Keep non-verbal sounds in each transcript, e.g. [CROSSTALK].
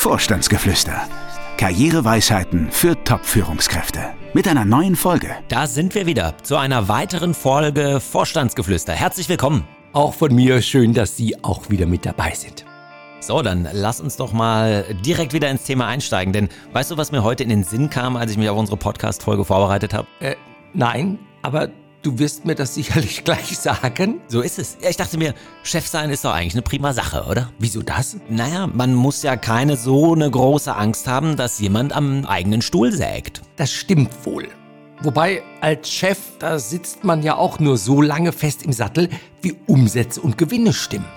Vorstandsgeflüster. Karriereweisheiten für Top-Führungskräfte. Mit einer neuen Folge. Da sind wir wieder zu einer weiteren Folge Vorstandsgeflüster. Herzlich willkommen. Auch von mir schön, dass Sie auch wieder mit dabei sind. So, dann lass uns doch mal direkt wieder ins Thema einsteigen. Denn weißt du, was mir heute in den Sinn kam, als ich mich auf unsere Podcast-Folge vorbereitet habe? Äh, nein, aber Du wirst mir das sicherlich [LAUGHS] gleich sagen. So ist es. Ja, ich dachte mir, Chef sein ist doch eigentlich eine prima Sache, oder? Wieso das? Naja, man muss ja keine so eine große Angst haben, dass jemand am eigenen Stuhl sägt. Das stimmt wohl. Wobei als Chef, da sitzt man ja auch nur so lange fest im Sattel, wie Umsätze und Gewinne stimmen.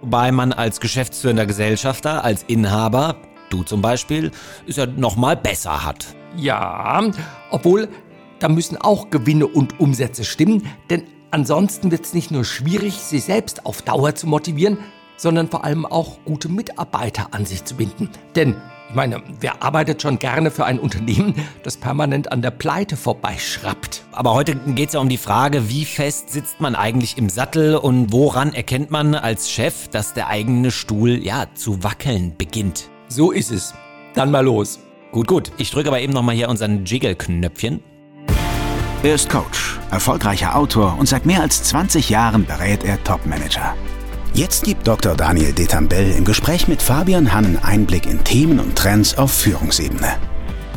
Wobei man als geschäftsführender Gesellschafter, als Inhaber, du zum Beispiel, es ja nochmal besser hat. Ja, obwohl da müssen auch Gewinne und Umsätze stimmen, denn ansonsten wird es nicht nur schwierig, sich selbst auf Dauer zu motivieren, sondern vor allem auch gute Mitarbeiter an sich zu binden. Denn ich meine, wer arbeitet schon gerne für ein Unternehmen, das permanent an der Pleite vorbeischrappt? Aber heute geht es ja um die Frage, wie fest sitzt man eigentlich im Sattel und woran erkennt man als Chef, dass der eigene Stuhl ja zu wackeln beginnt? So ist es. Dann mal los. Gut, gut. Ich drücke aber eben nochmal hier unseren Jiggle-Knöpfchen. Er ist Coach, erfolgreicher Autor und seit mehr als 20 Jahren berät er Topmanager. Jetzt gibt Dr. Daniel Detambell im Gespräch mit Fabian Hannen Einblick in Themen und Trends auf Führungsebene.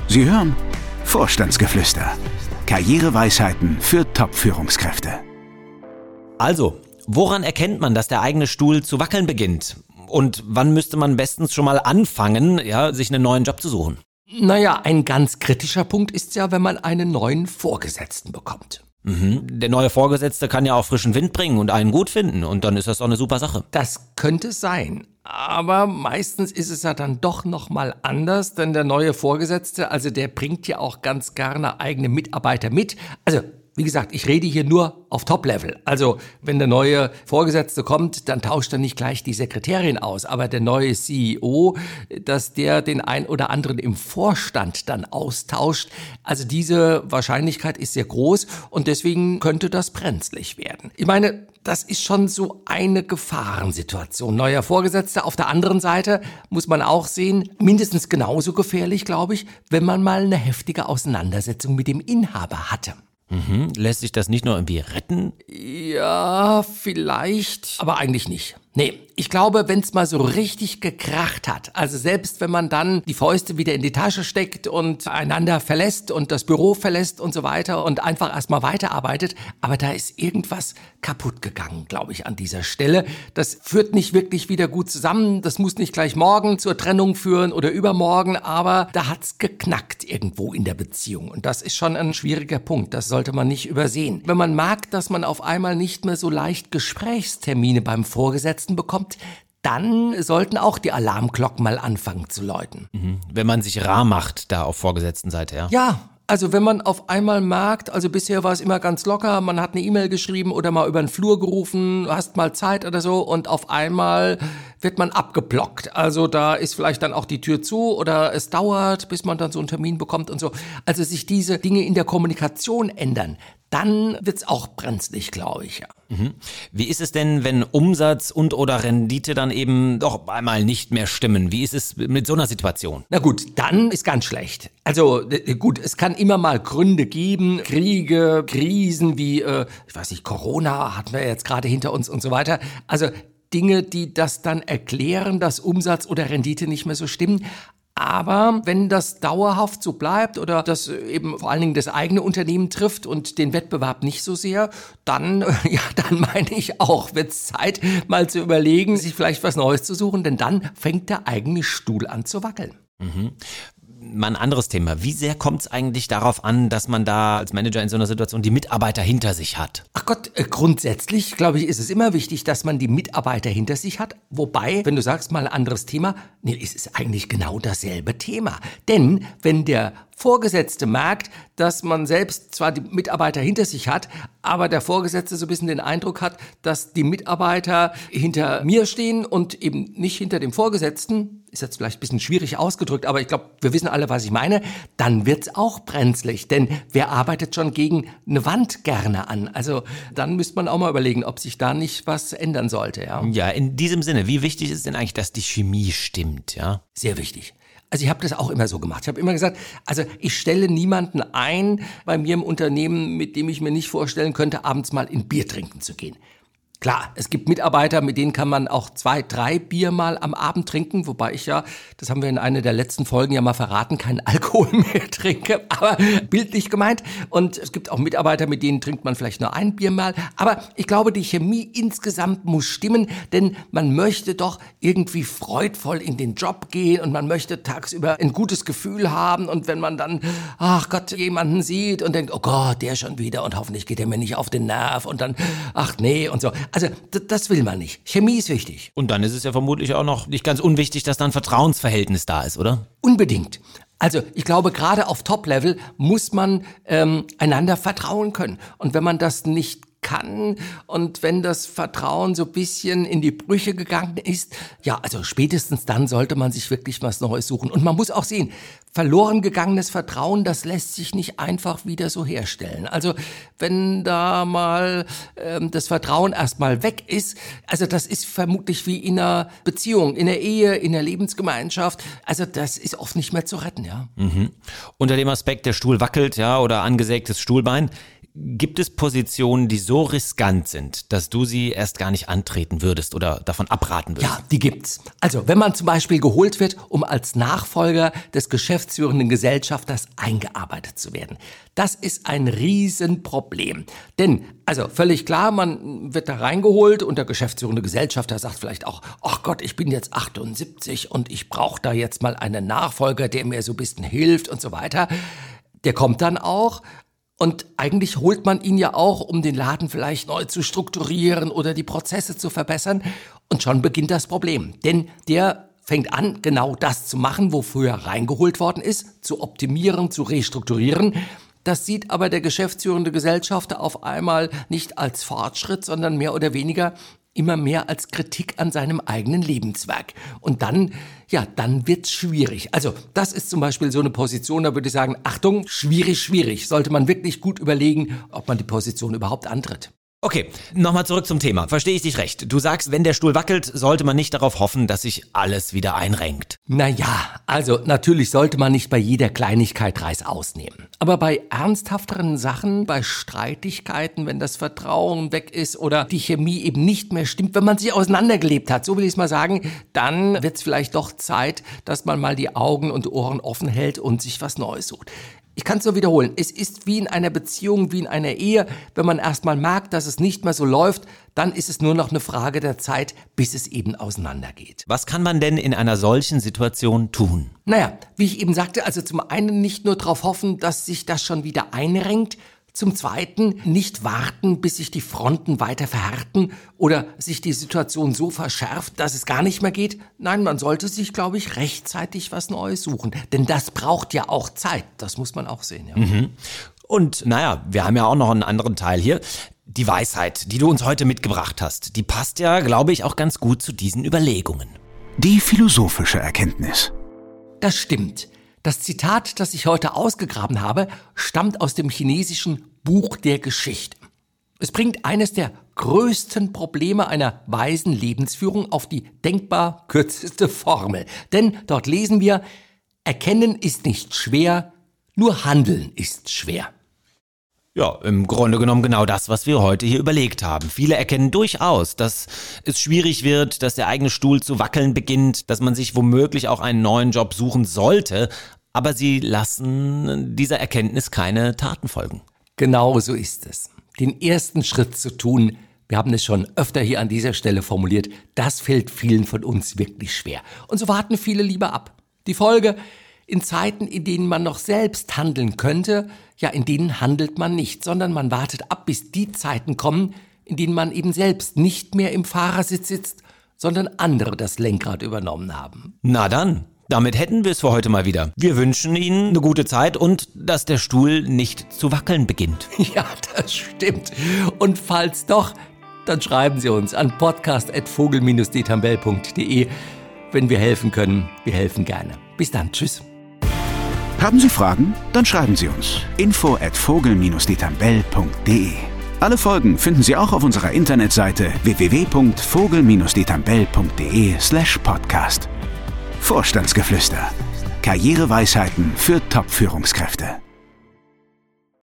Sie hören Vorstandsgeflüster. Karriereweisheiten für Top-Führungskräfte. Also, woran erkennt man, dass der eigene Stuhl zu wackeln beginnt? Und wann müsste man bestens schon mal anfangen, ja, sich einen neuen Job zu suchen? Naja, ein ganz kritischer Punkt ist ja, wenn man einen neuen Vorgesetzten bekommt. Mhm. Der neue Vorgesetzte kann ja auch frischen Wind bringen und einen gut finden und dann ist das doch eine super Sache. Das könnte sein. Aber meistens ist es ja dann doch nochmal anders, denn der neue Vorgesetzte, also der bringt ja auch ganz gerne eigene Mitarbeiter mit. Also wie gesagt, ich rede hier nur auf Top-Level. Also, wenn der neue Vorgesetzte kommt, dann tauscht er nicht gleich die Sekretärin aus, aber der neue CEO, dass der den ein oder anderen im Vorstand dann austauscht. Also diese Wahrscheinlichkeit ist sehr groß und deswegen könnte das brenzlig werden. Ich meine, das ist schon so eine Gefahrensituation. Neuer Vorgesetzter. Auf der anderen Seite muss man auch sehen, mindestens genauso gefährlich, glaube ich, wenn man mal eine heftige Auseinandersetzung mit dem Inhaber hatte. Mhm. Lässt sich das nicht nur irgendwie retten? Ja, vielleicht, aber eigentlich nicht. Nee, ich glaube, wenn es mal so richtig gekracht hat, also selbst wenn man dann die Fäuste wieder in die Tasche steckt und einander verlässt und das Büro verlässt und so weiter und einfach erstmal weiterarbeitet, aber da ist irgendwas kaputt gegangen, glaube ich, an dieser Stelle. Das führt nicht wirklich wieder gut zusammen. Das muss nicht gleich morgen zur Trennung führen oder übermorgen, aber da hat's geknackt irgendwo in der Beziehung. Und das ist schon ein schwieriger Punkt. Das sollte man nicht übersehen. Wenn man mag, dass man auf einmal nicht mehr so leicht Gesprächstermine beim Vorgesetzten Vorgesetzten bekommt, dann sollten auch die Alarmglocken mal anfangen zu läuten. Mhm. Wenn man sich rar macht da auf Vorgesetztenseite, ja? Ja, also wenn man auf einmal merkt, also bisher war es immer ganz locker, man hat eine E-Mail geschrieben oder mal über den Flur gerufen, hast mal Zeit oder so und auf einmal wird man abgeblockt. Also da ist vielleicht dann auch die Tür zu oder es dauert, bis man dann so einen Termin bekommt und so. Also sich diese Dinge in der Kommunikation ändern, dann wird's auch brenzlig, glaube ich. Ja. Mhm. Wie ist es denn, wenn Umsatz und oder Rendite dann eben doch einmal nicht mehr stimmen? Wie ist es mit so einer Situation? Na gut, dann ist ganz schlecht. Also gut, es kann immer mal Gründe geben, Kriege, Krisen wie, äh, ich weiß nicht, Corona hatten wir jetzt gerade hinter uns und so weiter. Also Dinge, die das dann erklären, dass Umsatz oder Rendite nicht mehr so stimmen. Aber wenn das dauerhaft so bleibt oder das eben vor allen Dingen das eigene Unternehmen trifft und den Wettbewerb nicht so sehr, dann, [LAUGHS] ja, dann meine ich auch, wird es Zeit, mal zu überlegen, sich vielleicht was Neues zu suchen, denn dann fängt der eigene Stuhl an zu wackeln. Mhm mal ein anderes Thema. Wie sehr kommt es eigentlich darauf an, dass man da als Manager in so einer Situation die Mitarbeiter hinter sich hat? Ach Gott, äh, grundsätzlich, glaube ich, ist es immer wichtig, dass man die Mitarbeiter hinter sich hat. Wobei, wenn du sagst mal ein anderes Thema, nee, es ist eigentlich genau dasselbe Thema. Denn wenn der Vorgesetzte merkt, dass man selbst zwar die Mitarbeiter hinter sich hat, aber der Vorgesetzte so ein bisschen den Eindruck hat, dass die Mitarbeiter hinter mir stehen und eben nicht hinter dem Vorgesetzten, ist jetzt vielleicht ein bisschen schwierig ausgedrückt, aber ich glaube, wir wissen alle, was ich meine, dann wird's auch brenzlig. Denn wer arbeitet schon gegen eine Wand gerne an? Also dann müsste man auch mal überlegen, ob sich da nicht was ändern sollte. Ja, ja in diesem Sinne, wie wichtig ist denn eigentlich, dass die Chemie stimmt? Ja, Sehr wichtig. Also ich habe das auch immer so gemacht. Ich habe immer gesagt, also ich stelle niemanden ein bei mir im Unternehmen, mit dem ich mir nicht vorstellen könnte, abends mal in Bier trinken zu gehen. Klar, es gibt Mitarbeiter, mit denen kann man auch zwei, drei Bier mal am Abend trinken, wobei ich ja, das haben wir in einer der letzten Folgen ja mal verraten, keinen [LAUGHS] Alkohol mehr trinke, aber bildlich gemeint. Und es gibt auch Mitarbeiter, mit denen trinkt man vielleicht nur ein Bier mal. Aber ich glaube, die Chemie insgesamt muss stimmen, denn man möchte doch irgendwie freudvoll in den Job gehen und man möchte tagsüber ein gutes Gefühl haben. Und wenn man dann, ach Gott, jemanden sieht und denkt, oh Gott, der schon wieder und hoffentlich geht er mir nicht auf den Nerv und dann, ach nee und so. Also das will man nicht. Chemie ist wichtig. Und dann ist es ja vermutlich auch noch nicht ganz unwichtig, dass da ein Vertrauensverhältnis da ist, oder? Unbedingt. Also ich glaube, gerade auf Top-Level muss man ähm, einander vertrauen können. Und wenn man das nicht kann und wenn das Vertrauen so bisschen in die Brüche gegangen ist, ja, also spätestens dann sollte man sich wirklich was Neues suchen. Und man muss auch sehen, verloren gegangenes Vertrauen, das lässt sich nicht einfach wieder so herstellen. Also wenn da mal ähm, das Vertrauen erstmal weg ist, also das ist vermutlich wie in einer Beziehung, in der Ehe, in der Lebensgemeinschaft, also das ist oft nicht mehr zu retten, ja. Mhm. Unter dem Aspekt, der Stuhl wackelt, ja, oder angesägtes Stuhlbein, Gibt es Positionen, die so riskant sind, dass du sie erst gar nicht antreten würdest oder davon abraten würdest? Ja, die gibt's. Also, wenn man zum Beispiel geholt wird, um als Nachfolger des geschäftsführenden Gesellschafters eingearbeitet zu werden. Das ist ein Riesenproblem. Denn, also völlig klar, man wird da reingeholt und der geschäftsführende Gesellschafter sagt vielleicht auch, ach Gott, ich bin jetzt 78 und ich brauche da jetzt mal einen Nachfolger, der mir so ein bisschen hilft und so weiter. Der kommt dann auch, und eigentlich holt man ihn ja auch, um den Laden vielleicht neu zu strukturieren oder die Prozesse zu verbessern. Und schon beginnt das Problem. Denn der fängt an, genau das zu machen, wofür er reingeholt worden ist, zu optimieren, zu restrukturieren. Das sieht aber der geschäftsführende Gesellschafter auf einmal nicht als Fortschritt, sondern mehr oder weniger immer mehr als Kritik an seinem eigenen Lebenswerk. Und dann, ja, dann wird's schwierig. Also, das ist zum Beispiel so eine Position, da würde ich sagen, Achtung, schwierig, schwierig. Sollte man wirklich gut überlegen, ob man die Position überhaupt antritt. Okay, nochmal zurück zum Thema. Verstehe ich dich recht? Du sagst, wenn der Stuhl wackelt, sollte man nicht darauf hoffen, dass sich alles wieder einrenkt. Naja, also natürlich sollte man nicht bei jeder Kleinigkeit Reis ausnehmen. Aber bei ernsthafteren Sachen, bei Streitigkeiten, wenn das Vertrauen weg ist oder die Chemie eben nicht mehr stimmt, wenn man sich auseinandergelebt hat, so will ich es mal sagen, dann wird es vielleicht doch Zeit, dass man mal die Augen und Ohren offen hält und sich was Neues sucht. Ich kann es nur wiederholen. Es ist wie in einer Beziehung, wie in einer Ehe. Wenn man erstmal merkt, dass es nicht mehr so läuft, dann ist es nur noch eine Frage der Zeit, bis es eben auseinandergeht. Was kann man denn in einer solchen Situation tun? Naja, wie ich eben sagte, also zum einen nicht nur darauf hoffen, dass sich das schon wieder einrenkt, zum Zweiten nicht warten, bis sich die Fronten weiter verhärten oder sich die Situation so verschärft, dass es gar nicht mehr geht. Nein, man sollte sich, glaube ich, rechtzeitig was Neues suchen. Denn das braucht ja auch Zeit. Das muss man auch sehen. Ja. Mhm. Und naja, wir haben ja auch noch einen anderen Teil hier. Die Weisheit, die du uns heute mitgebracht hast, die passt ja, glaube ich, auch ganz gut zu diesen Überlegungen. Die philosophische Erkenntnis. Das stimmt. Das Zitat, das ich heute ausgegraben habe, stammt aus dem chinesischen Buch der Geschichte. Es bringt eines der größten Probleme einer weisen Lebensführung auf die denkbar kürzeste Formel. Denn dort lesen wir, Erkennen ist nicht schwer, nur Handeln ist schwer. Ja, im Grunde genommen genau das, was wir heute hier überlegt haben. Viele erkennen durchaus, dass es schwierig wird, dass der eigene Stuhl zu wackeln beginnt, dass man sich womöglich auch einen neuen Job suchen sollte, aber sie lassen dieser Erkenntnis keine Taten folgen. Genau so ist es. Den ersten Schritt zu tun, wir haben es schon öfter hier an dieser Stelle formuliert, das fällt vielen von uns wirklich schwer. Und so warten viele lieber ab. Die Folge, in Zeiten, in denen man noch selbst handeln könnte, ja, in denen handelt man nicht, sondern man wartet ab, bis die Zeiten kommen, in denen man eben selbst nicht mehr im Fahrersitz sitzt, sondern andere das Lenkrad übernommen haben. Na dann, damit hätten wir es für heute mal wieder. Wir wünschen Ihnen eine gute Zeit und dass der Stuhl nicht zu wackeln beginnt. [LAUGHS] Ja, das stimmt. Und falls doch, dann schreiben Sie uns an podcast.vogel-detambell.de. wenn wir helfen können, wir helfen gerne. Bis dann, tschüss. Haben Sie Fragen? Dann schreiben Sie uns. Info at vogel-detambell.de Alle Folgen finden Sie auch auf unserer Internetseite www.vogel-detambell.de slash podcast. Vorstandsgeflüster. Karriereweisheiten für Top-Führungskräfte.